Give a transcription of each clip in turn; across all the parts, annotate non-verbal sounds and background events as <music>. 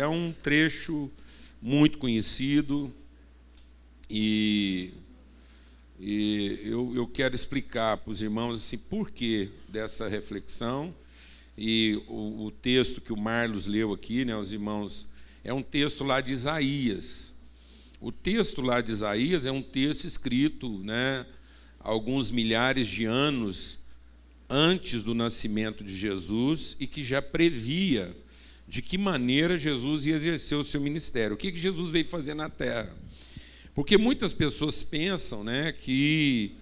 é um trecho muito conhecido e, e eu, eu quero explicar para os irmãos assim, por que dessa reflexão. E o, o texto que o Marlos leu aqui, né, os irmãos, é um texto lá de Isaías. O texto lá de Isaías é um texto escrito né, alguns milhares de anos antes do nascimento de Jesus e que já previa de que maneira Jesus ia exercer o seu ministério. O que, que Jesus veio fazer na terra? Porque muitas pessoas pensam né, que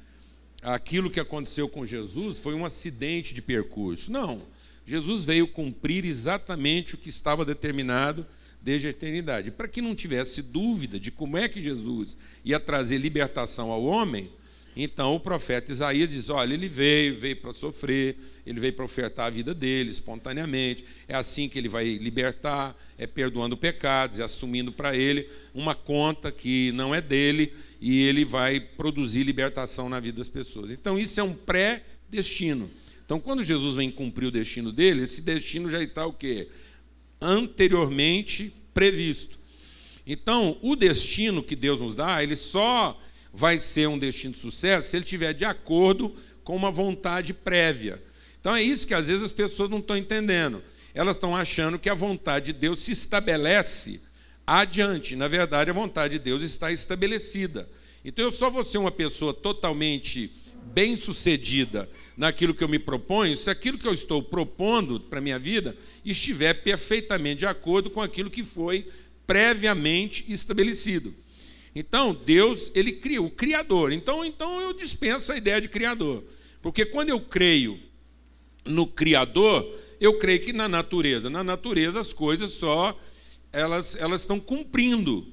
aquilo que aconteceu com Jesus foi um acidente de percurso. Não. Jesus veio cumprir exatamente o que estava determinado desde a eternidade. Para que não tivesse dúvida de como é que Jesus ia trazer libertação ao homem, então o profeta Isaías diz: olha, ele veio, veio para sofrer, ele veio para ofertar a vida dele espontaneamente. É assim que ele vai libertar, é perdoando pecados, é assumindo para ele uma conta que não é dele e ele vai produzir libertação na vida das pessoas. Então isso é um pré-destino. Então quando Jesus vem cumprir o destino dele, esse destino já está o quê? Anteriormente previsto. Então, o destino que Deus nos dá, ele só vai ser um destino de sucesso se ele estiver de acordo com uma vontade prévia. Então é isso que às vezes as pessoas não estão entendendo. Elas estão achando que a vontade de Deus se estabelece adiante. Na verdade, a vontade de Deus está estabelecida. Então eu só vou ser uma pessoa totalmente bem-sucedida naquilo que eu me proponho, se aquilo que eu estou propondo para a minha vida estiver perfeitamente de acordo com aquilo que foi previamente estabelecido. Então, Deus, ele cria, o criador. Então, então eu dispenso a ideia de criador. Porque quando eu creio no criador, eu creio que na natureza, na natureza as coisas só elas elas estão cumprindo.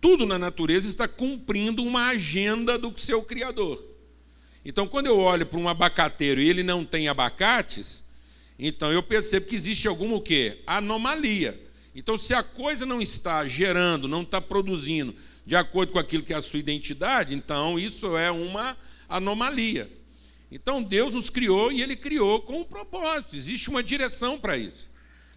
Tudo na natureza está cumprindo uma agenda do seu criador. Então, quando eu olho para um abacateiro e ele não tem abacates, então eu percebo que existe alguma o quê? Anomalia. Então, se a coisa não está gerando, não está produzindo de acordo com aquilo que é a sua identidade, então isso é uma anomalia. Então Deus nos criou e Ele criou com um propósito, existe uma direção para isso.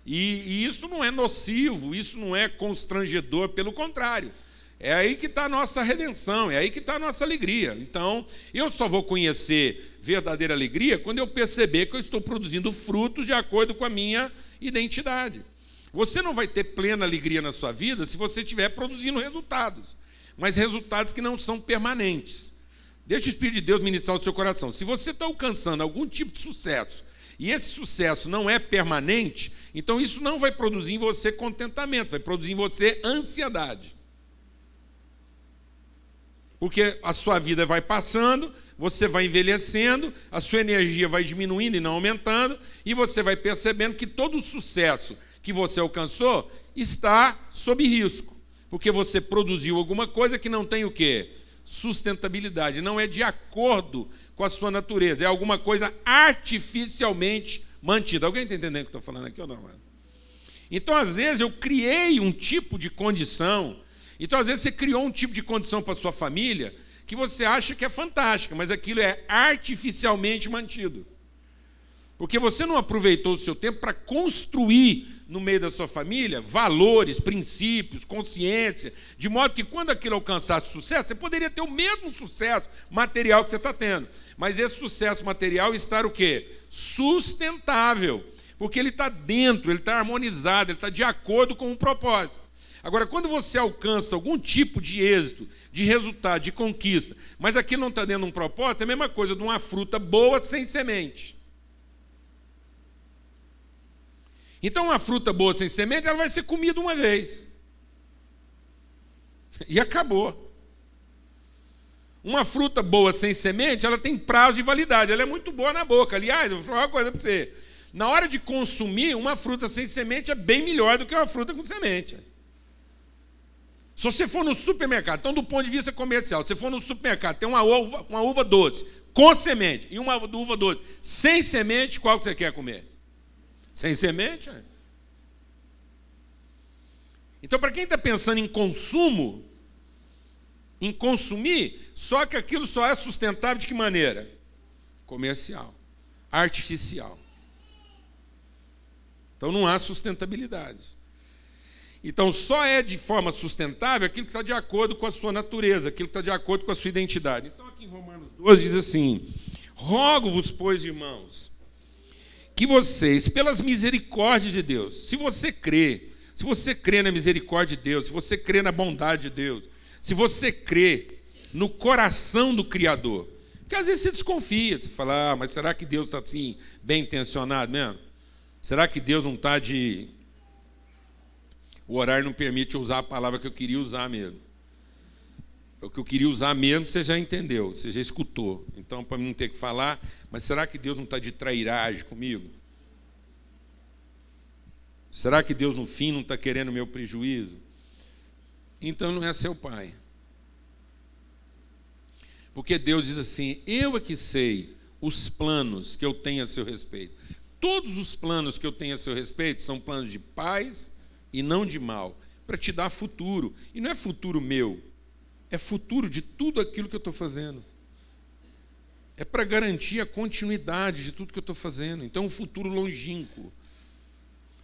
E, e, isso não é nocivo, isso não é constrangedor, pelo contrário. É aí que está a nossa redenção, é aí que está a nossa alegria. Então, eu só vou conhecer verdadeira alegria quando eu perceber que eu estou produzindo frutos de acordo com a minha identidade. Você não vai ter plena alegria na sua vida se você estiver produzindo resultados, mas resultados que não são permanentes. Deixa o Espírito de Deus ministrar o seu coração. Se você está alcançando algum tipo de sucesso e esse sucesso não é permanente, então isso não vai produzir em você contentamento, vai produzir em você ansiedade. Porque a sua vida vai passando, você vai envelhecendo, a sua energia vai diminuindo e não aumentando, e você vai percebendo que todo o sucesso que você alcançou está sob risco, porque você produziu alguma coisa que não tem o quê? Sustentabilidade, não é de acordo com a sua natureza, é alguma coisa artificialmente mantida. Alguém está entendendo o que eu estou falando aqui ou não? Então, às vezes, eu criei um tipo de condição. Então, às vezes, você criou um tipo de condição para sua família que você acha que é fantástica, mas aquilo é artificialmente mantido. Porque você não aproveitou o seu tempo para construir no meio da sua família valores, princípios, consciência, de modo que quando aquilo alcançasse sucesso, você poderia ter o mesmo sucesso material que você está tendo. Mas esse sucesso material está o quê? Sustentável. Porque ele está dentro, ele está harmonizado, ele está de acordo com o propósito. Agora, quando você alcança algum tipo de êxito, de resultado, de conquista, mas aqui não está dentro de um propósito, é a mesma coisa de uma fruta boa sem semente. Então, uma fruta boa sem semente, ela vai ser comida uma vez. E acabou. Uma fruta boa sem semente, ela tem prazo de validade, ela é muito boa na boca. Aliás, eu vou falar uma coisa para você. Na hora de consumir, uma fruta sem semente é bem melhor do que uma fruta com semente. Se você for no supermercado, então do ponto de vista comercial, se você for no supermercado, tem uma uva, uma uva doce com semente e uma uva doce sem semente, qual que você quer comer? Sem semente? É. Então, para quem está pensando em consumo, em consumir, só que aquilo só é sustentável de que maneira? Comercial, artificial. Então não há sustentabilidade. Então, só é de forma sustentável aquilo que está de acordo com a sua natureza, aquilo que está de acordo com a sua identidade. Então, aqui em Romanos 12 diz assim: Rogo-vos, pois, irmãos, que vocês, pelas misericórdias de Deus, se você crê, se você crê na misericórdia de Deus, se você crê na bondade de Deus, se você crê no coração do Criador, porque às vezes você desconfia, você fala, ah, mas será que Deus está assim, bem intencionado mesmo? Será que Deus não está de o horário não permite usar a palavra que eu queria usar mesmo. O que eu queria usar mesmo, você já entendeu, você já escutou. Então, para não ter que falar, mas será que Deus não está de trairagem comigo? Será que Deus, no fim, não está querendo meu prejuízo? Então, não é seu pai. Porque Deus diz assim: Eu é que sei os planos que eu tenho a seu respeito. Todos os planos que eu tenho a seu respeito são planos de paz e não de mal, para te dar futuro. E não é futuro meu, é futuro de tudo aquilo que eu estou fazendo. É para garantir a continuidade de tudo que eu estou fazendo. Então, um futuro longínquo.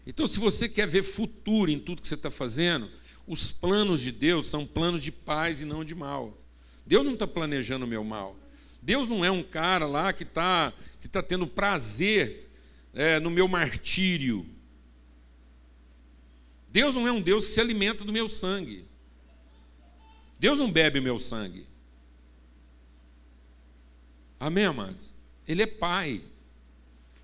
Então, se você quer ver futuro em tudo que você está fazendo, os planos de Deus são planos de paz e não de mal. Deus não está planejando o meu mal. Deus não é um cara lá que está que tá tendo prazer é, no meu martírio. Deus não é um Deus que se alimenta do meu sangue. Deus não bebe meu sangue. Amém, amados? Ele é pai.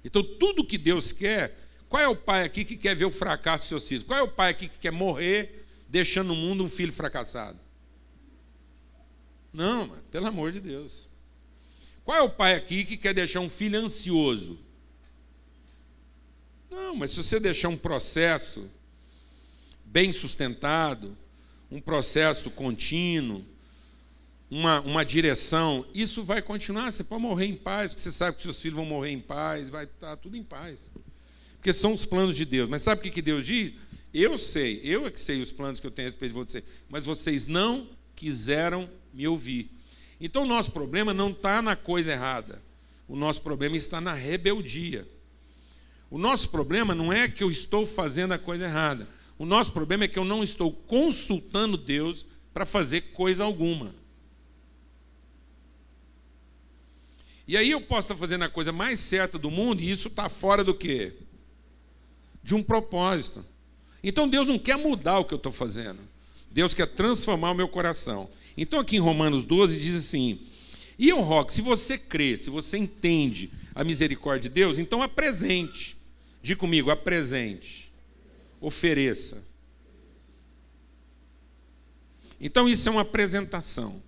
Então, tudo que Deus quer, qual é o pai aqui que quer ver o fracasso dos seus filhos? Qual é o pai aqui que quer morrer deixando no mundo um filho fracassado? Não, mano, pelo amor de Deus. Qual é o pai aqui que quer deixar um filho ansioso? Não, mas se você deixar um processo bem sustentado, um processo contínuo, uma, uma direção, isso vai continuar. Você pode morrer em paz, porque você sabe que seus filhos vão morrer em paz, vai estar tudo em paz. Porque são os planos de Deus. Mas sabe o que Deus diz? Eu sei, eu é que sei os planos que eu tenho a respeito de você, mas vocês não quiseram me ouvir. Então o nosso problema não está na coisa errada, o nosso problema está na rebeldia. O nosso problema não é que eu estou fazendo a coisa errada. O nosso problema é que eu não estou consultando Deus para fazer coisa alguma. E aí eu posso estar fazendo a coisa mais certa do mundo e isso está fora do quê? De um propósito. Então Deus não quer mudar o que eu estou fazendo. Deus quer transformar o meu coração. Então aqui em Romanos 12 diz assim: E eu rogo, se você crê, se você entende a misericórdia de Deus, então apresente. Diga comigo, apresente ofereça. Então, isso é uma apresentação,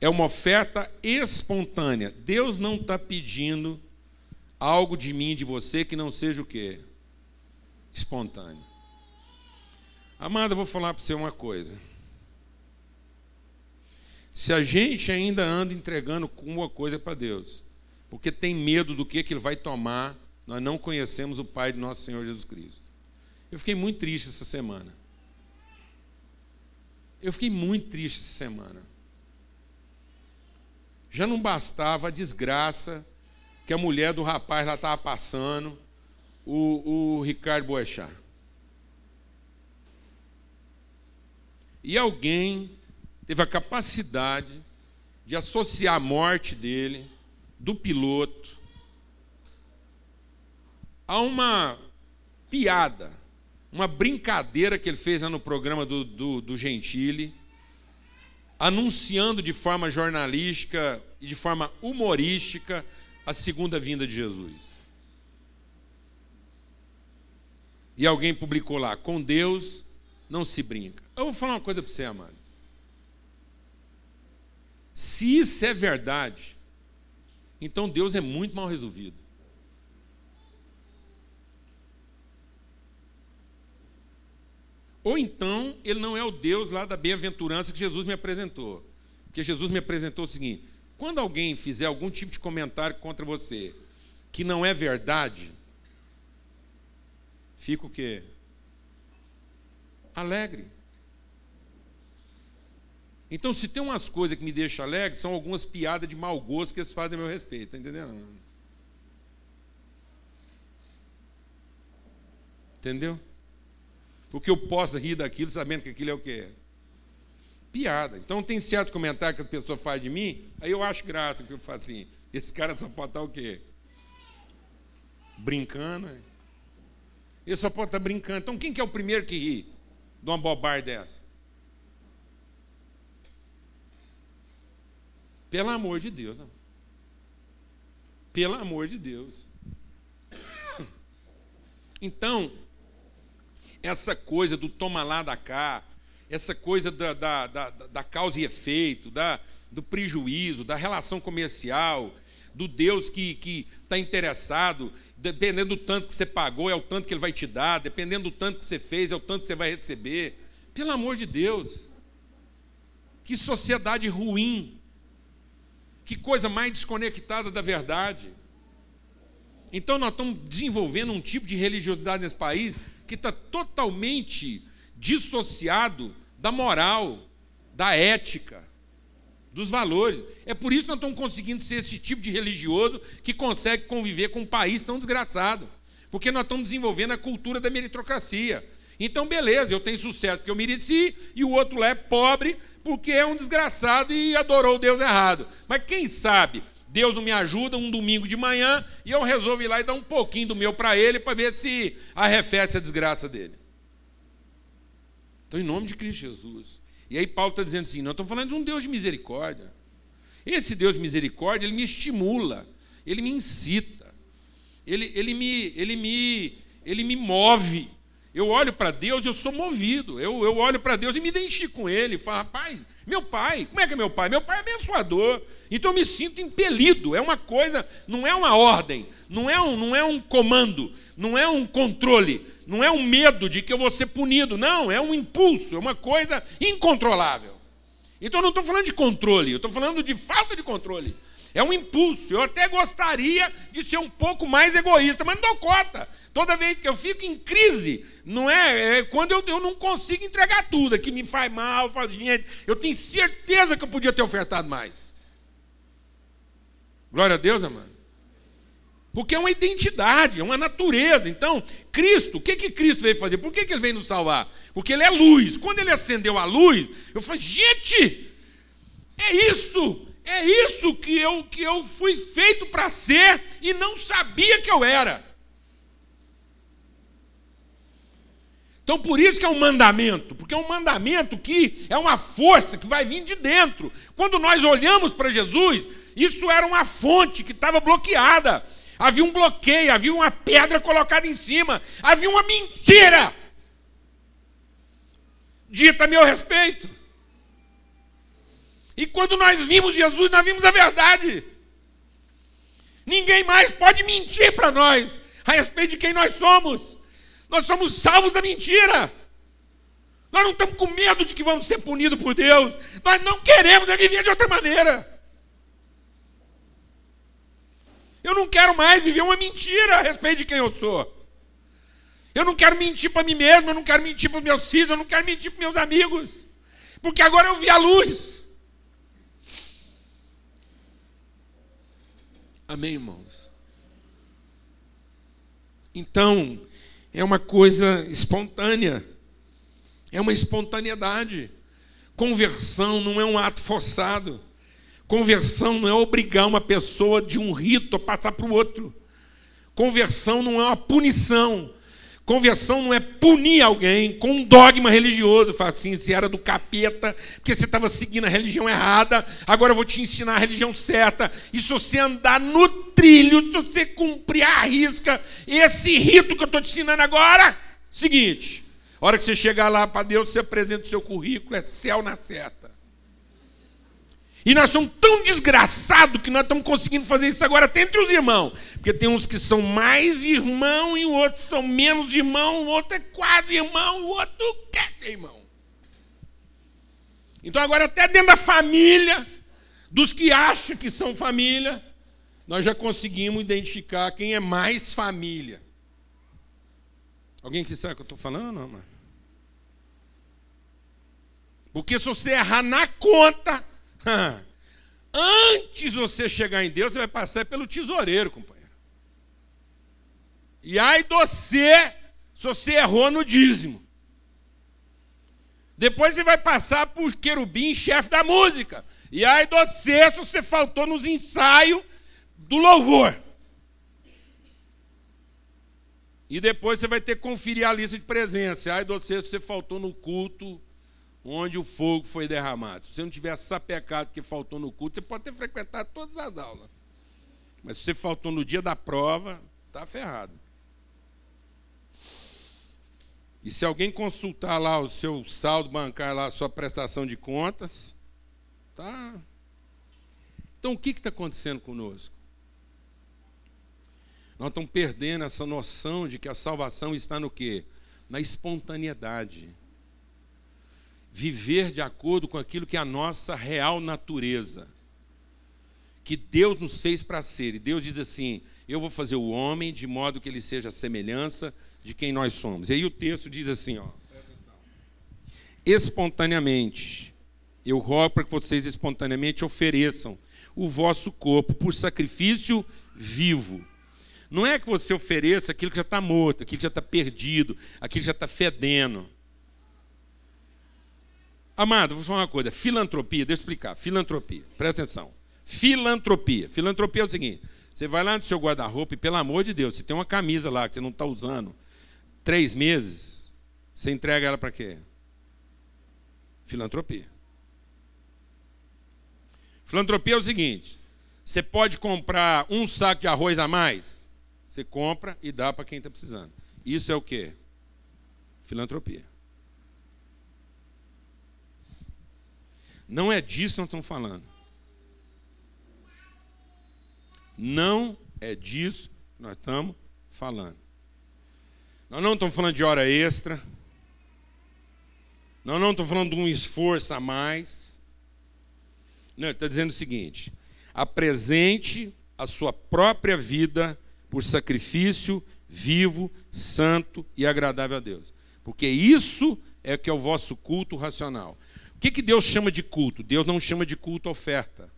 é uma oferta espontânea. Deus não está pedindo algo de mim, de você, que não seja o quê? Espontâneo. Amada, vou falar para você uma coisa. Se a gente ainda anda entregando alguma coisa para Deus, porque tem medo do que, que Ele vai tomar, nós não conhecemos o Pai de nosso Senhor Jesus Cristo. Eu fiquei muito triste essa semana. Eu fiquei muito triste essa semana. Já não bastava a desgraça que a mulher do rapaz lá estava passando, o, o Ricardo Boechat. E alguém teve a capacidade de associar a morte dele, do piloto, a uma piada uma brincadeira que ele fez no programa do, do, do anunciando de forma jornalística e de forma humorística a segunda vinda de Jesus. E alguém publicou lá: com Deus não se brinca. Eu vou falar uma coisa para você, amados. Se isso é verdade, então Deus é muito mal resolvido. Ou então, ele não é o Deus lá da bem-aventurança que Jesus me apresentou. Porque Jesus me apresentou o seguinte: quando alguém fizer algum tipo de comentário contra você que não é verdade, fica o quê? Alegre. Então, se tem umas coisas que me deixam alegre, são algumas piadas de mau gosto que eles fazem a meu respeito, tá entendendo? Entendeu? Porque eu posso rir daquilo sabendo que aquilo é o que é. Piada. Então tem certos comentários que as pessoas fazem de mim, aí eu acho graça, porque eu falo assim, esse cara só pode estar o quê? Brincando. Ele só pode estar brincando. Então quem que é o primeiro que ri de uma bobagem dessa? Pelo amor de Deus. Pelo amor de Deus. <coughs> Então, essa coisa do toma lá da cá, essa coisa da, da, da, da causa e efeito, da, do prejuízo, da relação comercial, do Deus que está interessado, dependendo do tanto que você pagou, é o tanto que Ele vai te dar, dependendo do tanto que você fez, é o tanto que você vai receber. Pelo amor de Deus, que sociedade ruim, que coisa mais desconectada da verdade. Então, nós estamos desenvolvendo um tipo de religiosidade nesse país que está totalmente dissociado da moral, da ética, dos valores. É por isso que nós estamos conseguindo ser esse tipo de religioso que consegue conviver com um país tão desgraçado. Porque nós estamos desenvolvendo a cultura da meritocracia. Então, beleza, eu tenho sucesso porque eu mereci, e o outro lá é pobre porque é um desgraçado e adorou o Deus errado. Mas quem sabe Deus não me ajuda um domingo de manhã e eu resolvo ir lá e dar um pouquinho do meu para ele para ver se arrefece a desgraça dele. Então, em nome de Cristo Jesus. E aí Paulo está dizendo assim: nós estamos falando de um Deus de misericórdia. Esse Deus de misericórdia, ele me estimula, ele me incita, ele, ele, me, ele, me, ele me move. Eu olho para Deus e eu sou movido. Eu, eu olho para Deus e me identifico com Ele. Falo, rapaz, meu pai, como é que é meu pai? Meu pai é abençoador. Então eu me sinto impelido. É uma coisa, não é uma ordem, não é um, não é um comando, não é um controle, não é um medo de que eu vou ser punido. Não, é um impulso, é uma coisa incontrolável. Então eu não estou falando de controle, eu estou falando de falta de controle. É um impulso. Eu até gostaria de ser um pouco mais egoísta, mas não dou conta. Toda vez que eu fico em crise, não é? é quando eu, eu não consigo entregar tudo, é que me faz mal, faz gente. Eu tenho certeza que eu podia ter ofertado mais. Glória a Deus, amado. Porque é uma identidade, é uma natureza. Então, Cristo, o que, que Cristo veio fazer? Por que, que ele veio nos salvar? Porque ele é luz. Quando ele acendeu a luz, eu falei, gente, é isso. É isso que eu, que eu fui feito para ser e não sabia que eu era. Então, por isso que é um mandamento, porque é um mandamento que é uma força que vai vir de dentro. Quando nós olhamos para Jesus, isso era uma fonte que estava bloqueada. Havia um bloqueio, havia uma pedra colocada em cima, havia uma mentira dita a meu respeito. E quando nós vimos Jesus, nós vimos a verdade. Ninguém mais pode mentir para nós a respeito de quem nós somos. Nós somos salvos da mentira. Nós não estamos com medo de que vamos ser punidos por Deus. Nós não queremos viver de outra maneira. Eu não quero mais viver uma mentira a respeito de quem eu sou. Eu não quero mentir para mim mesmo, eu não quero mentir para os meus filhos, eu não quero mentir para meus amigos. Porque agora eu vi a luz. Amém, irmãos? Então, é uma coisa espontânea, é uma espontaneidade. Conversão não é um ato forçado. Conversão não é obrigar uma pessoa de um rito a passar para o outro. Conversão não é uma punição. Conversão não é punir alguém com um dogma religioso. Fala assim, se era do capeta, porque você estava seguindo a religião errada, agora eu vou te ensinar a religião certa. E se você andar no trilho, se você cumprir a risca, esse rito que eu estou te ensinando agora, seguinte, a hora que você chegar lá para Deus, você apresenta o seu currículo, é céu na certa. E nós somos tão desgraçados que nós estamos conseguindo fazer isso agora até entre os irmãos. Porque tem uns que são mais irmão e outros são menos irmão, o outro é quase irmão, o outro quer ser irmão. Então agora até dentro da família, dos que acham que são família, nós já conseguimos identificar quem é mais família. Alguém que sabe o que eu estou falando não, mano? Porque se você errar na conta, Antes você chegar em Deus, você vai passar pelo tesoureiro, companheiro. E aí você, se você errou no dízimo. Depois você vai passar por querubim, chefe da música. E aí do sexto você faltou nos ensaios do louvor. E depois você vai ter que conferir a lista de presença. Aí do sexto você faltou no culto onde o fogo foi derramado. Se você não tiver sapecado que faltou no culto, você pode ter frequentado todas as aulas. Mas se você faltou no dia da prova, está ferrado. E se alguém consultar lá o seu saldo bancário, lá, a sua prestação de contas, tá. Então o que está acontecendo conosco? Nós estamos perdendo essa noção de que a salvação está no quê? Na espontaneidade. Viver de acordo com aquilo que é a nossa real natureza. Que Deus nos fez para ser. E Deus diz assim: Eu vou fazer o homem de modo que ele seja a semelhança de quem nós somos. E aí o texto diz assim, ó, espontaneamente, eu rogo para que vocês espontaneamente ofereçam o vosso corpo por sacrifício vivo. Não é que você ofereça aquilo que já está morto, aquilo que já está perdido, aquilo que já está fedendo. Amado, vou falar uma coisa: filantropia, deixa eu explicar. Filantropia, presta atenção. Filantropia. Filantropia é o seguinte: você vai lá no seu guarda-roupa e, pelo amor de Deus, se tem uma camisa lá que você não está usando, três meses, você entrega ela para quê? Filantropia. Filantropia é o seguinte: você pode comprar um saco de arroz a mais, você compra e dá para quem está precisando. Isso é o quê? Filantropia. Não é disso que nós estamos falando. Não é disso que nós estamos falando. Nós não estamos falando de hora extra. Nós não estamos falando de um esforço a mais. Não, ele está dizendo o seguinte: apresente a sua própria vida por sacrifício vivo, santo e agradável a Deus. Porque isso é que é o vosso culto racional. O que, que Deus chama de culto? Deus não chama de culto oferta.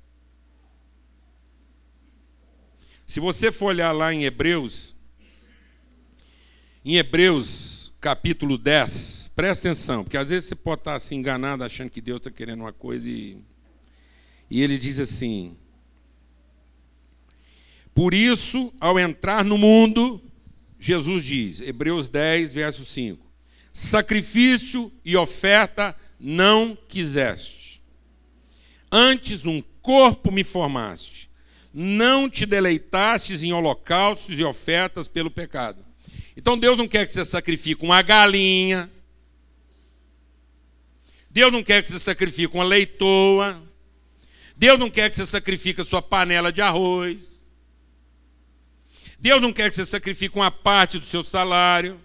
Se você for olhar lá em Hebreus, em Hebreus capítulo 10, presta atenção, porque às vezes você pode estar assim enganado achando que Deus está querendo uma coisa e, e ele diz assim: Por isso, ao entrar no mundo, Jesus diz, Hebreus 10, verso 5: Sacrifício e oferta não quiseste, antes um corpo me formaste, não te deleitastes em holocaustos e ofertas pelo pecado. Então Deus não quer que você sacrifique uma galinha. Deus não quer que você sacrifique uma leitoa. Deus não quer que você sacrifique a sua panela de arroz. Deus não quer que você sacrifique uma parte do seu salário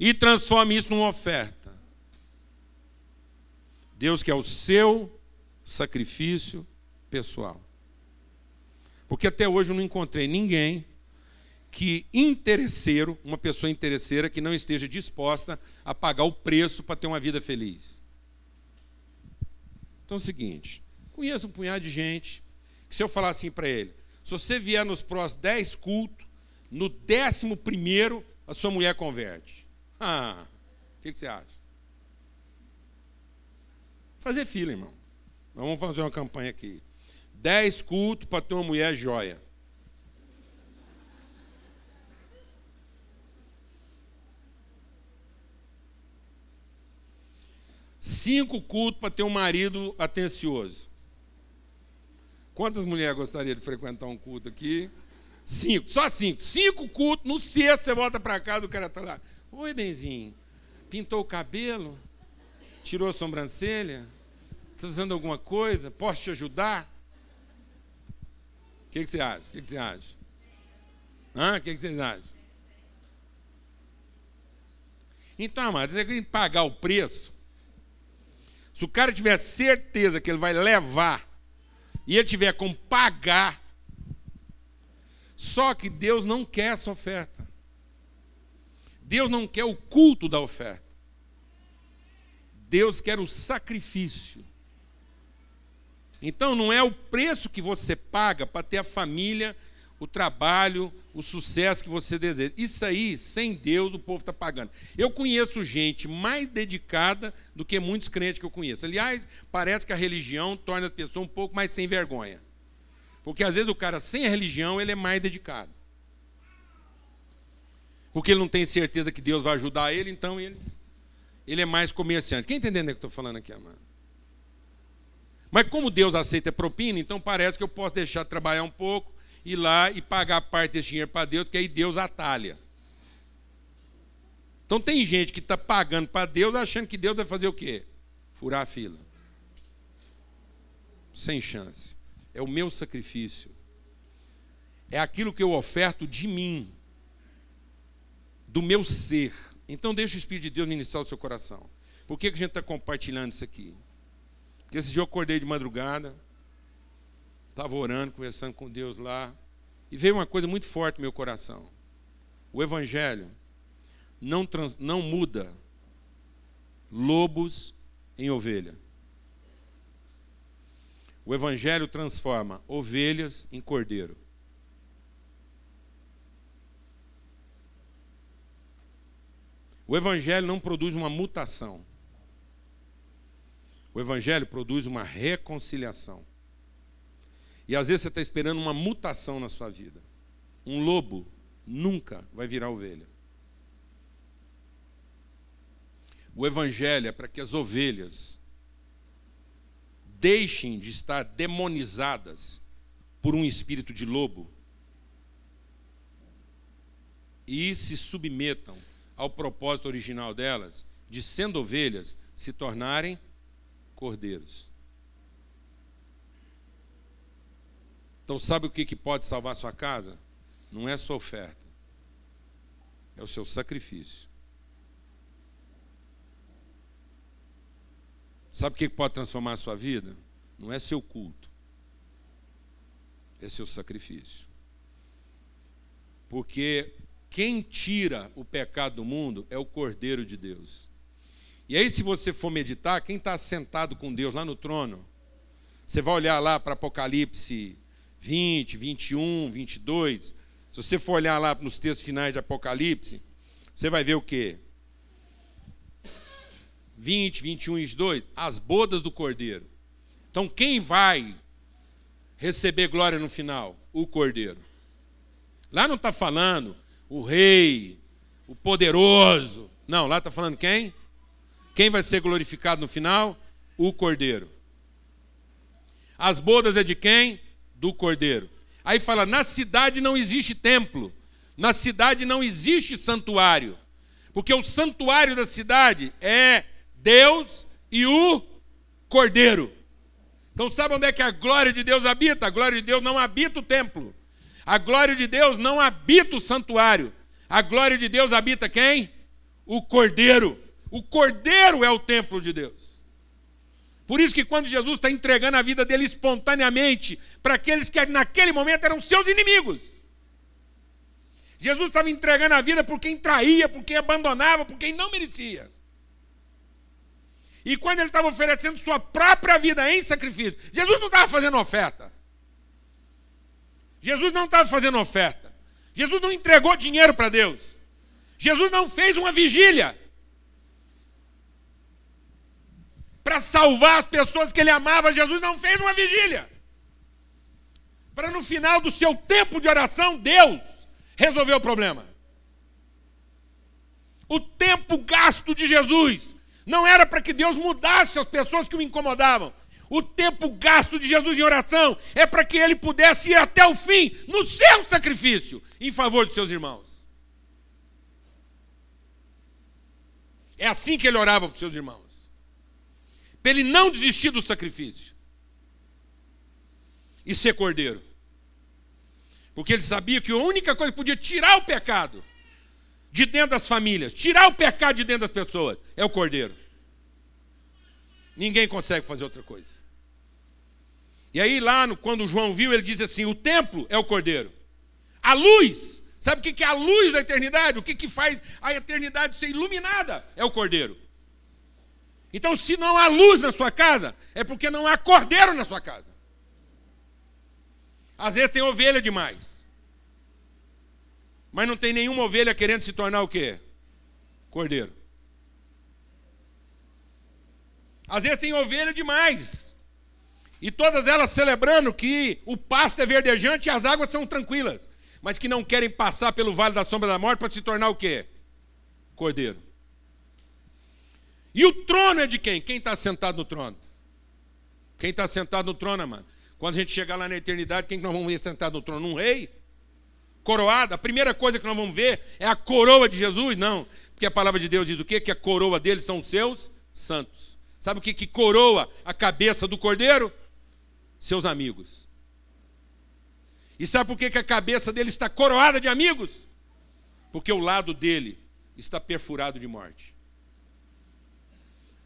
e transforme isso numa oferta. Deus quer o seu sacrifício pessoal. Porque até hoje eu não encontrei ninguém que interesseiro, uma pessoa interesseira que não esteja disposta a pagar o preço para ter uma vida feliz. Então é o seguinte, conheço um punhado de gente que se eu falar assim para ele, se você vier nos próximos dez cultos, no décimo primeiro a sua mulher converte. Ah, o que, que você acha? Fazer fila, irmão. Vamos fazer uma campanha aqui. Dez cultos para ter uma mulher joia. Cinco cultos para ter um marido atencioso. Quantas mulheres gostariam de frequentar um culto aqui? Cinco, só cinco. Cinco cultos, no sexto você volta para casa, o cara está lá. Oi, benzinho. Pintou o cabelo? Tirou a sobrancelha? Está usando alguma coisa? Posso te ajudar? O que, que, você acha? O que, que, você acha? Hã? O que, que vocês acham? Então, amados, você tem que pagar o preço se o cara tiver certeza que ele vai levar e ele tiver como pagar, só que Deus não quer essa oferta. Deus não quer o culto da oferta. Deus quer o sacrifício. Então não é o preço que você paga para ter a família o trabalho, o sucesso que você deseja. Isso aí, sem Deus, o povo está pagando. Eu conheço gente mais dedicada do que muitos crentes que eu conheço. Aliás, parece que a religião torna as pessoas um pouco mais sem vergonha. Porque às vezes o cara sem a religião, ele é mais dedicado. Porque ele não tem certeza que Deus vai ajudar ele, então ele, ele é mais comerciante. Quem entendendo o que eu estou falando aqui, amado? Mas como Deus aceita propina, então parece que eu posso deixar de trabalhar um pouco, ir lá e pagar parte desse dinheiro para Deus, porque aí Deus atalha. Então tem gente que está pagando para Deus achando que Deus vai fazer o quê? Furar a fila. Sem chance. É o meu sacrifício. É aquilo que eu oferto de mim, do meu ser. Então deixa o Espírito de Deus ministrar o seu coração. Por que, que a gente está compartilhando isso aqui? Porque esse dia eu acordei de madrugada, Estava orando, conversando com Deus lá. E veio uma coisa muito forte no meu coração. O Evangelho não, trans, não muda lobos em ovelha. O Evangelho transforma ovelhas em cordeiro. O Evangelho não produz uma mutação. O Evangelho produz uma reconciliação. E às vezes você está esperando uma mutação na sua vida. Um lobo nunca vai virar ovelha. O Evangelho é para que as ovelhas deixem de estar demonizadas por um espírito de lobo e se submetam ao propósito original delas, de sendo ovelhas, se tornarem cordeiros. Então, sabe o que pode salvar sua casa? Não é sua oferta, é o seu sacrifício. Sabe o que pode transformar a sua vida? Não é seu culto, é seu sacrifício. Porque quem tira o pecado do mundo é o Cordeiro de Deus. E aí, se você for meditar, quem está sentado com Deus lá no trono, você vai olhar lá para Apocalipse 20, 21, 22. Se você for olhar lá nos textos finais de Apocalipse, você vai ver o quê? 20, 21 e 22, as bodas do cordeiro. Então, quem vai receber glória no final? O cordeiro. Lá não está falando o rei, o poderoso. Não, lá está falando quem? Quem vai ser glorificado no final? O cordeiro. As bodas é de quem? do cordeiro. Aí fala: na cidade não existe templo, na cidade não existe santuário, porque o santuário da cidade é Deus e o cordeiro. Então, sabe onde é que a glória de Deus habita? A glória de Deus não habita o templo. A glória de Deus não habita o santuário. A glória de Deus habita quem? O cordeiro. O cordeiro é o templo de Deus. Por isso que quando Jesus está entregando a vida dele espontaneamente para aqueles que naquele momento eram seus inimigos. Jesus estava entregando a vida por quem traía, por quem abandonava, por quem não merecia. E quando ele estava oferecendo sua própria vida em sacrifício, Jesus não estava fazendo oferta. Jesus não estava fazendo oferta. Jesus não entregou dinheiro para Deus. Jesus não fez uma vigília. para salvar as pessoas que ele amava, Jesus não fez uma vigília. Para no final do seu tempo de oração, Deus resolver o problema. O tempo gasto de Jesus não era para que Deus mudasse as pessoas que o incomodavam. O tempo gasto de Jesus em oração é para que ele pudesse ir até o fim no seu sacrifício em favor de seus irmãos. É assim que ele orava para os seus irmãos para ele não desistir do sacrifício e ser cordeiro. Porque ele sabia que a única coisa que podia tirar o pecado de dentro das famílias, tirar o pecado de dentro das pessoas, é o cordeiro. Ninguém consegue fazer outra coisa. E aí, lá, no, quando João viu, ele diz assim: o templo é o cordeiro. A luz, sabe o que é a luz da eternidade? O que faz a eternidade ser iluminada? É o cordeiro. Então, se não há luz na sua casa, é porque não há cordeiro na sua casa. Às vezes tem ovelha demais. Mas não tem nenhuma ovelha querendo se tornar o quê? Cordeiro. Às vezes tem ovelha demais. E todas elas celebrando que o pasto é verdejante e as águas são tranquilas. Mas que não querem passar pelo vale da sombra da morte para se tornar o quê? Cordeiro. E o trono é de quem? Quem está sentado no trono? Quem está sentado no trono, mano? Quando a gente chegar lá na eternidade, quem que nós vamos ver sentado no trono? Um rei? Coroado? A primeira coisa que nós vamos ver é a coroa de Jesus? Não. Porque a palavra de Deus diz o quê? Que a coroa dele são os seus santos. Sabe o que, que coroa a cabeça do cordeiro? Seus amigos. E sabe por que, que a cabeça dele está coroada de amigos? Porque o lado dele está perfurado de morte.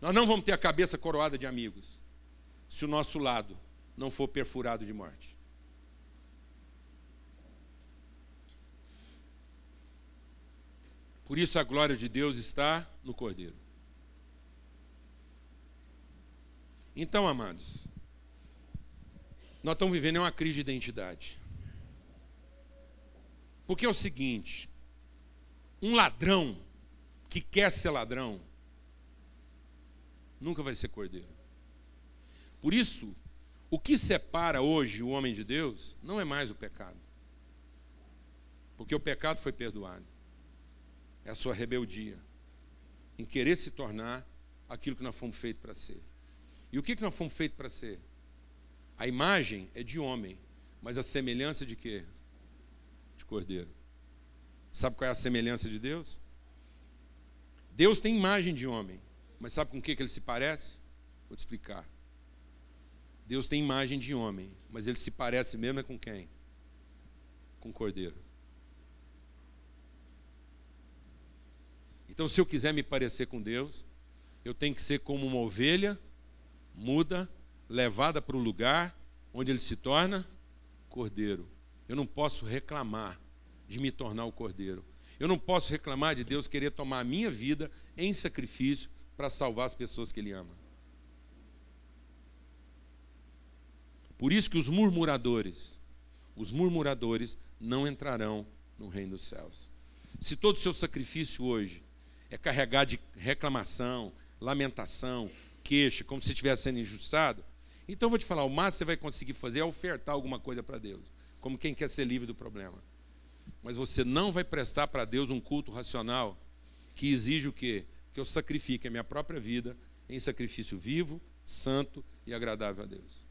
Nós não vamos ter a cabeça coroada de amigos se o nosso lado não for perfurado de morte. Por isso a glória de Deus está no Cordeiro. Então, amados, nós estamos vivendo uma crise de identidade. Porque é o seguinte: um ladrão que quer ser ladrão nunca vai ser cordeiro. Por isso, o que separa hoje o homem de Deus não é mais o pecado. Porque o pecado foi perdoado. É a sua rebeldia em querer se tornar aquilo que nós fomos feitos para ser. E o que, que nós fomos feitos para ser? A imagem é de homem, mas a semelhança de quê? De cordeiro. Sabe qual é a semelhança de Deus? Deus tem imagem de homem, mas sabe com o que, ele se parece? Vou te explicar. Deus tem imagem de homem, mas ele se parece mesmo é com quem? Com cordeiro. Então, se eu quiser me parecer com Deus, eu tenho que ser como uma ovelha muda, levada para o lugar onde ele se torna cordeiro. Eu não posso reclamar de me tornar o cordeiro. Eu não posso reclamar de Deus querer tomar a minha vida em sacrifício para salvar as pessoas que Ele ama. Por isso que os murmuradores, os murmuradores não entrarão no reino dos céus. Se todo o seu sacrifício hoje é carregar de reclamação, lamentação, queixa, como se estivesse sendo injustiçado, então eu vou te falar, o máximo que você vai conseguir fazer é ofertar alguma coisa para Deus, como quem quer ser livre do problema. Mas você não vai prestar para Deus um culto racional que exige o quê? Que eu sacrifique a minha própria vida em sacrifício vivo, santo e agradável a Deus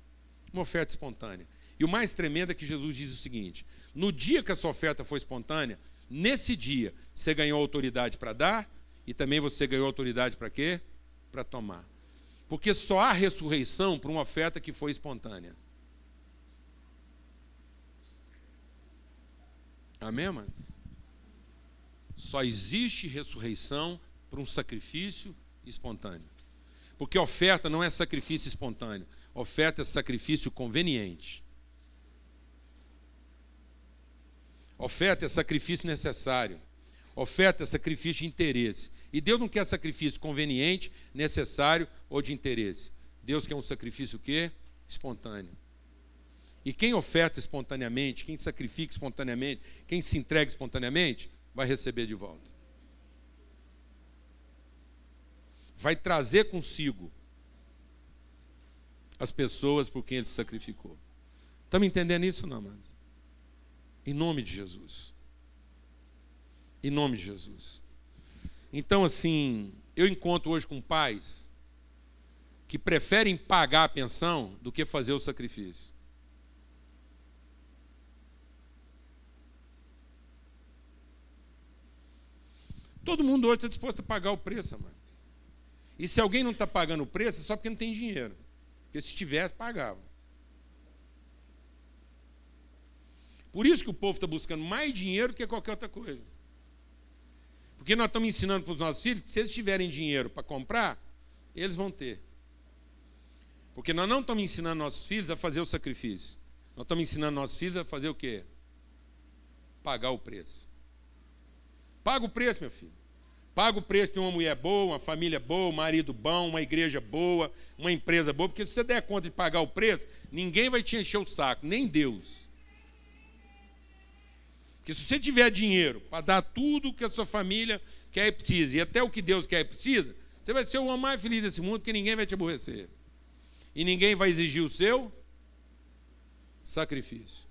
uma oferta espontânea. E o mais tremendo é que Jesus diz o seguinte: no dia que a sua oferta foi espontânea, nesse dia você ganhou autoridade para dar e também você ganhou autoridade para quê? Para tomar. Porque só há ressurreição para uma oferta que foi espontânea. Amém, mano? Só existe ressurreição para um sacrifício espontâneo. Porque oferta não é sacrifício espontâneo. Oferta é sacrifício conveniente. Oferta é sacrifício necessário. Oferta é sacrifício de interesse. E Deus não quer sacrifício conveniente, necessário ou de interesse. Deus quer um sacrifício o quê? Espontâneo. E quem oferta espontaneamente, quem sacrifica espontaneamente, quem se entrega espontaneamente, vai receber de volta. Vai trazer consigo as pessoas por quem ele se sacrificou. Estamos entendendo isso, não, amados? Em nome de Jesus. Em nome de Jesus. Então, assim, eu encontro hoje com pais que preferem pagar a pensão do que fazer o sacrifício. Todo mundo hoje está disposto a pagar o preço, mano. E se alguém não está pagando o preço, é só porque não tem dinheiro. Porque se tivesse, pagava. Por isso que o povo está buscando mais dinheiro do que qualquer outra coisa. Porque nós estamos ensinando para os nossos filhos que se eles tiverem dinheiro para comprar, eles vão ter. Porque nós não estamos ensinando nossos filhos a fazer o sacrifício. Nós estamos ensinando nossos filhos a fazer o quê? Pagar o preço. Paga o preço, meu filho. Paga o preço de uma mulher boa, uma família boa, um marido bom, uma igreja boa, uma empresa boa, porque se você der conta de pagar o preço, ninguém vai te encher o saco, nem Deus. Porque se você tiver dinheiro para dar tudo que a sua família quer e precisa, e até o que Deus quer e precisa, você vai ser o homem mais feliz desse mundo, porque ninguém vai te aborrecer. E ninguém vai exigir o seu sacrifício.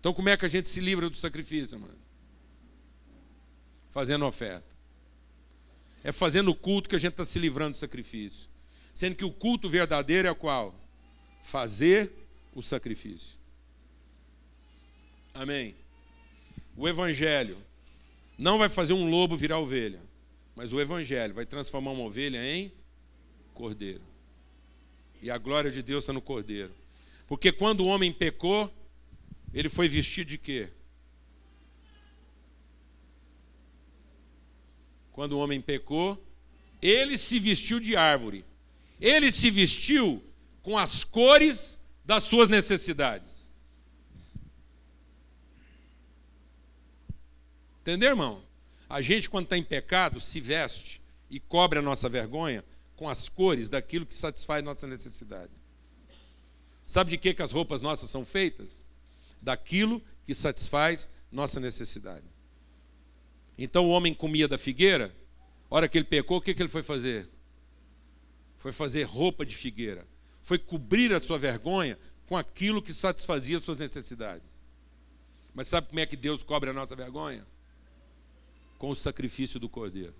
Então, como é que a gente se livra do sacrifício, mano? Fazendo oferta. É fazendo o culto que a gente está se livrando do sacrifício. Sendo que o culto verdadeiro é o qual? Fazer o sacrifício. Amém. O Evangelho não vai fazer um lobo virar ovelha, mas o Evangelho vai transformar uma ovelha em cordeiro. E a glória de Deus está no cordeiro. Porque quando o homem pecou, ele foi vestido de quê? Quando o homem pecou, ele se vestiu de árvore. Ele se vestiu com as cores das suas necessidades. Entendeu, irmão? A gente, quando está em pecado, se veste e cobre a nossa vergonha com as cores daquilo que satisfaz nossa necessidade. Sabe de que, que as roupas nossas são feitas? Daquilo que satisfaz nossa necessidade. Então o homem comia da figueira, hora que ele pecou, o que, que ele foi fazer? Foi fazer roupa de figueira. Foi cobrir a sua vergonha com aquilo que satisfazia suas necessidades. Mas sabe como é que Deus cobre a nossa vergonha? Com o sacrifício do cordeiro.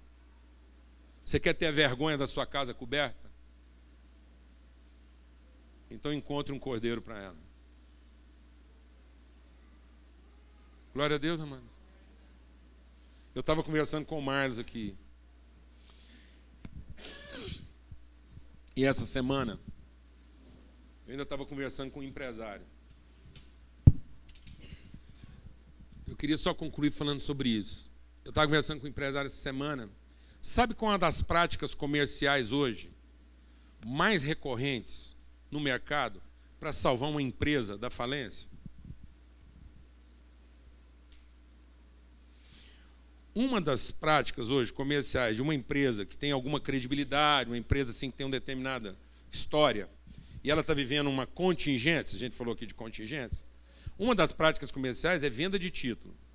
Você quer ter a vergonha da sua casa coberta? Então encontre um cordeiro para ela. Glória a Deus, amados. Eu estava conversando com o Marlos aqui. E essa semana, eu ainda estava conversando com um empresário. Eu queria só concluir falando sobre isso. Eu estava conversando com um empresário essa semana. Sabe qual é uma das práticas comerciais hoje mais recorrentes no mercado para salvar uma empresa da falência? Uma das práticas hoje comerciais de uma empresa que tem alguma credibilidade, uma empresa assim que tem uma determinada história, e ela está vivendo uma contingência, a gente falou aqui de contingência, uma das práticas comerciais é venda de título.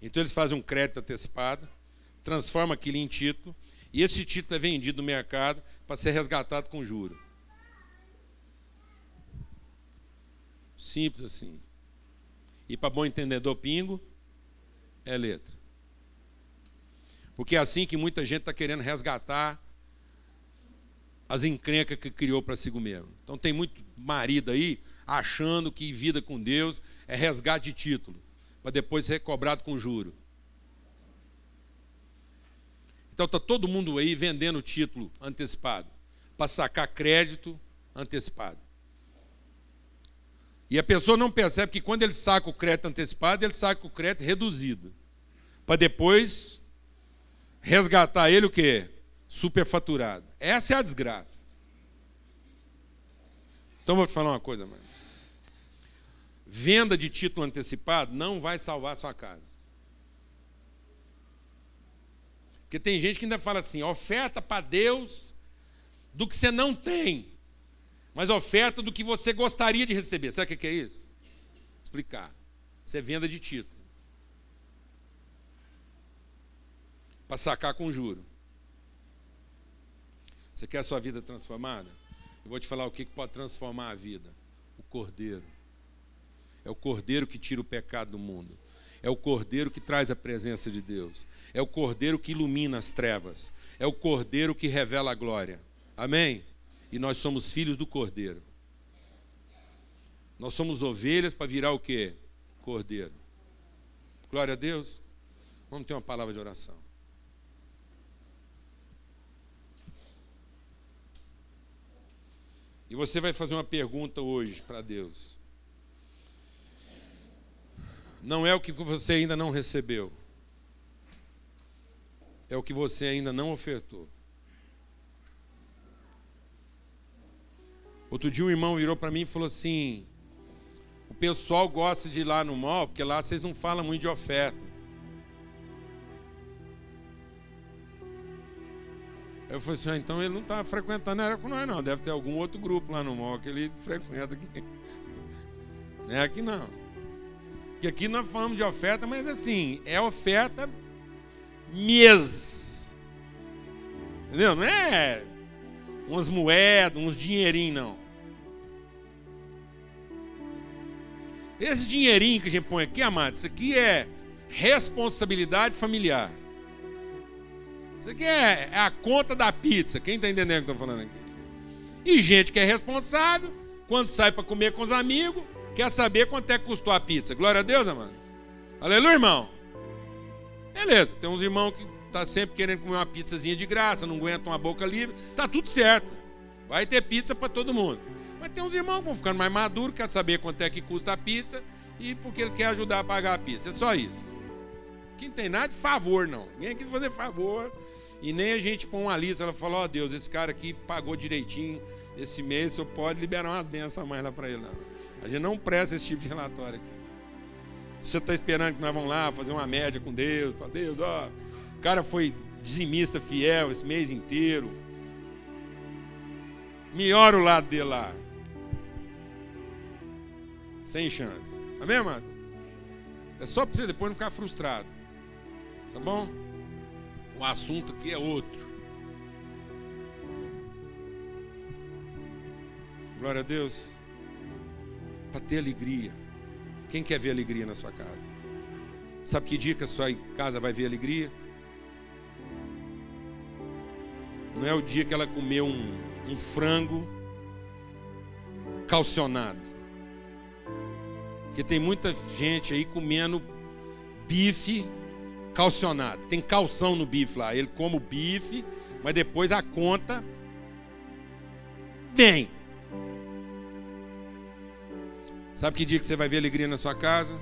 Então eles fazem um crédito antecipado, transformam aquilo em título, e esse título é vendido no mercado para ser resgatado com juro. Simples assim. E para bom entendedor, pingo é letra. Porque é assim que muita gente está querendo resgatar as encrencas que criou para si mesmo. Então tem muito marido aí achando que vida com Deus é resgate de título para depois ser cobrado com juro. Então está todo mundo aí vendendo título antecipado, para sacar crédito antecipado. E a pessoa não percebe que quando ele saca o crédito antecipado, ele saca o crédito reduzido. Para depois resgatar ele o quê? Superfaturado. Essa é a desgraça. Então vou te falar uma coisa, mano venda de título antecipado não vai salvar a sua casa. Porque tem gente que ainda fala assim: oferta para Deus do que você não tem, mas oferta do que você gostaria de receber. Sabe o que é isso? Vou explicar. Isso é venda de título. Para sacar com juro. Você quer a sua vida transformada? Eu vou te falar o que pode transformar a vida: o cordeiro. É o cordeiro que tira o pecado do mundo. É o cordeiro que traz a presença de Deus. É o cordeiro que ilumina as trevas. É o cordeiro que revela a glória. Amém? E nós somos filhos do cordeiro. Nós somos ovelhas para virar o quê? Cordeiro. Glória a Deus. Vamos ter uma palavra de oração. E você vai fazer uma pergunta hoje para Deus não é o que você ainda não recebeu, é o que você ainda não ofertou. Outro dia um irmão virou para mim e falou assim: o pessoal gosta de ir lá no mall, porque lá vocês não falam muito de oferta. Eu falei assim, ah, então ele não está frequentando era com nós não, deve ter algum outro grupo lá no mall que ele frequenta aqui. <laughs> Não é aqui não. Porque aqui nós falamos de oferta, mas assim, é oferta mês. Entendeu? Não é umas moedas, uns dinheirinhos, não. Esse dinheirinho que a gente põe aqui, amado, isso aqui é responsabilidade familiar. Isso aqui é, é a conta da pizza. Quem está entendendo o que eu estou falando aqui? E gente que é responsável, quando sai para comer com os amigos, quer saber quanto é que custou a pizza. Glória a Deus, amado. Aleluia, irmão. Beleza, tem uns irmãos que tá sempre querendo comer uma pizzazinha de graça, não aguenta uma boca livre, tá tudo certo. Vai ter pizza para todo mundo. Mas tem uns irmãos que vão ficando mais maduros, quer saber quanto é que custa a pizza e porque ele quer ajudar a pagar a pizza. É só isso. Aqui não tem nada de favor, não. Ninguém aqui fazer favor. E nem a gente põe uma lista. Ela falou: Ó oh, Deus, esse cara aqui pagou direitinho esse mês, o senhor pode liberar umas bênçãos a mais lá para ele. Não. A gente não presta esse tipo de relatório aqui. Você está esperando que nós vamos lá fazer uma média com Deus, para Deus, ó. O cara foi dizimista fiel esse mês inteiro. Melhora o lado dele lá. Sem chance. Amém, amado? É só para você depois não ficar frustrado. Tá bom? O assunto aqui é outro. Glória a Deus. Para ter alegria. Quem quer ver alegria na sua casa? Sabe que dia que a sua casa vai ver alegria? Não é o dia que ela comeu um, um frango calcionado. Porque tem muita gente aí comendo bife calcionado. Tem calção no bife lá. Ele come o bife, mas depois a conta vem. Sabe que dia que você vai ver alegria na sua casa?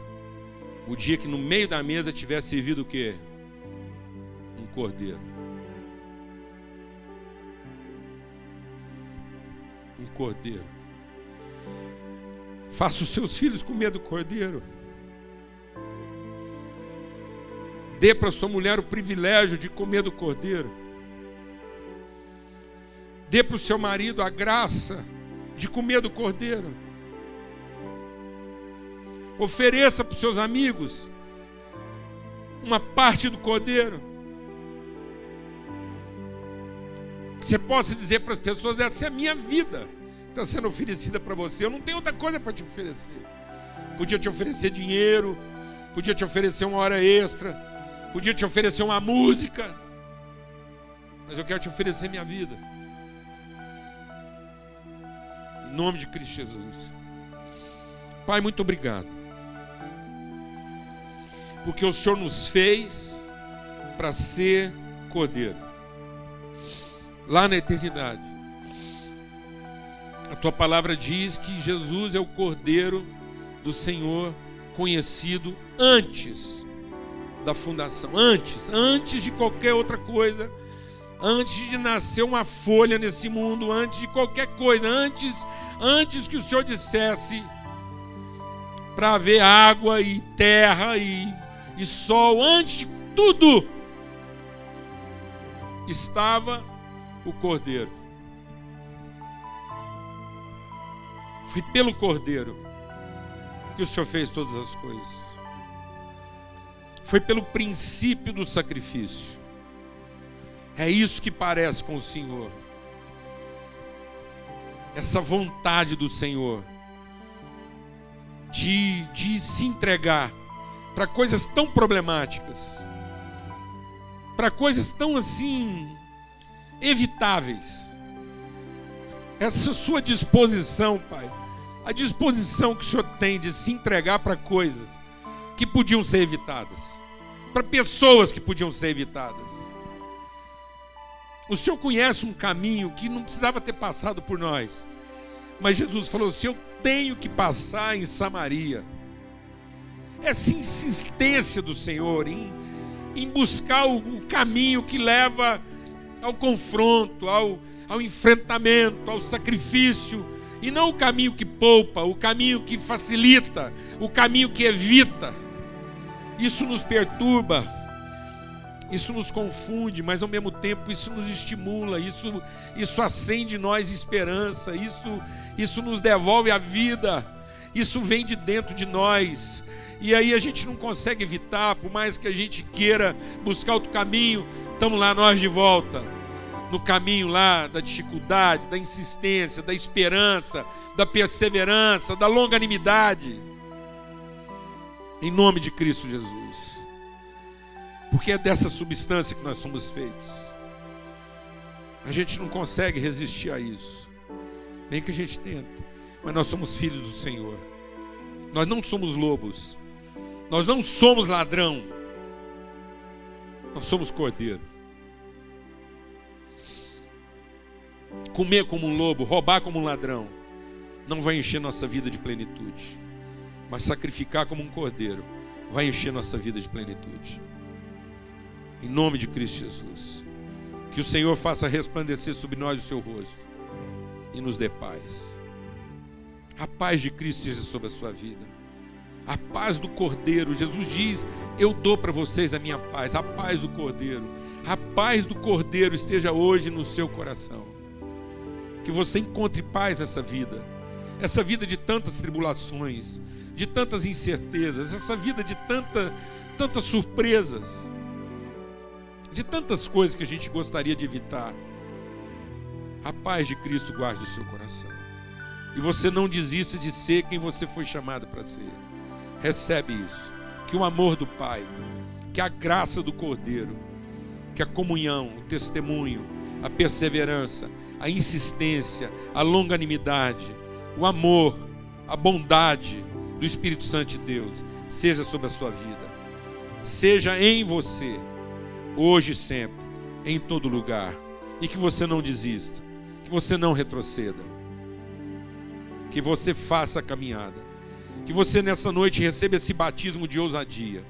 O dia que no meio da mesa tiver servido o quê? Um cordeiro. um cordeiro. Faça os seus filhos comer do cordeiro. Dê para sua mulher o privilégio de comer do cordeiro. Dê para o seu marido a graça de comer do cordeiro. Ofereça para os seus amigos uma parte do cordeiro. você possa dizer para as pessoas: essa é a minha vida, está sendo oferecida para você. Eu não tenho outra coisa para te oferecer. Podia te oferecer dinheiro, podia te oferecer uma hora extra, podia te oferecer uma música, mas eu quero te oferecer minha vida. Em nome de Cristo Jesus. Pai, muito obrigado. Porque o Senhor nos fez para ser cordeiro lá na eternidade. A tua palavra diz que Jesus é o Cordeiro do Senhor conhecido antes da fundação, antes, antes de qualquer outra coisa, antes de nascer uma folha nesse mundo, antes de qualquer coisa, antes, antes que o Senhor dissesse para haver água e terra e, e sol, antes de tudo estava o Cordeiro. Foi pelo Cordeiro que o Senhor fez todas as coisas. Foi pelo princípio do sacrifício. É isso que parece com o Senhor. Essa vontade do Senhor de, de se entregar para coisas tão problemáticas, para coisas tão assim evitáveis. Essa sua disposição, Pai, a disposição que o Senhor tem de se entregar para coisas que podiam ser evitadas, para pessoas que podiam ser evitadas. O Senhor conhece um caminho que não precisava ter passado por nós, mas Jesus falou assim: Eu tenho que passar em Samaria. Essa insistência do Senhor em, em buscar o, o caminho que leva ao confronto, ao, ao enfrentamento, ao sacrifício, e não o caminho que poupa, o caminho que facilita, o caminho que evita. Isso nos perturba, isso nos confunde, mas ao mesmo tempo isso nos estimula, isso, isso acende em nós esperança, isso, isso nos devolve a vida, Isso vem de dentro de nós. E aí a gente não consegue evitar, por mais que a gente queira buscar outro caminho, estamos lá nós de volta. No caminho lá da dificuldade, da insistência, da esperança, da perseverança, da longanimidade. Em nome de Cristo Jesus. Porque é dessa substância que nós somos feitos. A gente não consegue resistir a isso. Nem que a gente tenta. Mas nós somos filhos do Senhor. Nós não somos lobos. Nós não somos ladrão. Nós somos cordeiro. Comer como um lobo, roubar como um ladrão, não vai encher nossa vida de plenitude. Mas sacrificar como um cordeiro vai encher nossa vida de plenitude. Em nome de Cristo Jesus. Que o Senhor faça resplandecer sobre nós o seu rosto e nos dê paz. A paz de Cristo seja sobre a sua vida a paz do Cordeiro. Jesus diz: Eu dou para vocês a minha paz, a paz do Cordeiro. A paz do Cordeiro esteja hoje no seu coração. Que você encontre paz nessa vida, essa vida de tantas tribulações, de tantas incertezas, essa vida de tanta, tantas surpresas, de tantas coisas que a gente gostaria de evitar. A paz de Cristo guarde o seu coração. E você não desista de ser quem você foi chamado para ser recebe isso. Que o amor do Pai, que a graça do Cordeiro, que a comunhão, o testemunho, a perseverança, a insistência, a longanimidade, o amor, a bondade do Espírito Santo de Deus seja sobre a sua vida. Seja em você, hoje e sempre, em todo lugar. E que você não desista, que você não retroceda, que você faça a caminhada que você nessa noite receba esse batismo de ousadia,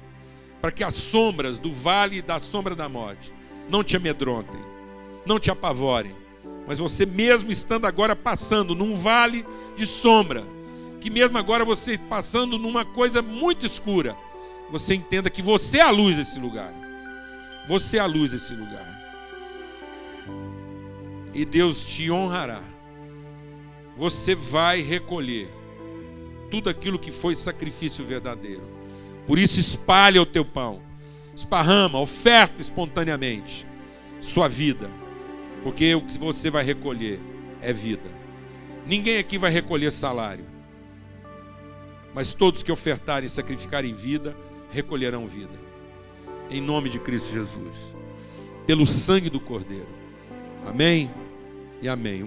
para que as sombras do vale da sombra da morte não te amedrontem, não te apavorem, mas você mesmo estando agora passando num vale de sombra, que mesmo agora você passando numa coisa muito escura, você entenda que você é a luz desse lugar. Você é a luz desse lugar. E Deus te honrará. Você vai recolher tudo aquilo que foi sacrifício verdadeiro. Por isso, espalha o teu pão, esparrama, oferta espontaneamente sua vida, porque o que você vai recolher é vida. Ninguém aqui vai recolher salário, mas todos que ofertarem e sacrificarem vida, recolherão vida. Em nome de Cristo Jesus, pelo sangue do Cordeiro. Amém e amém.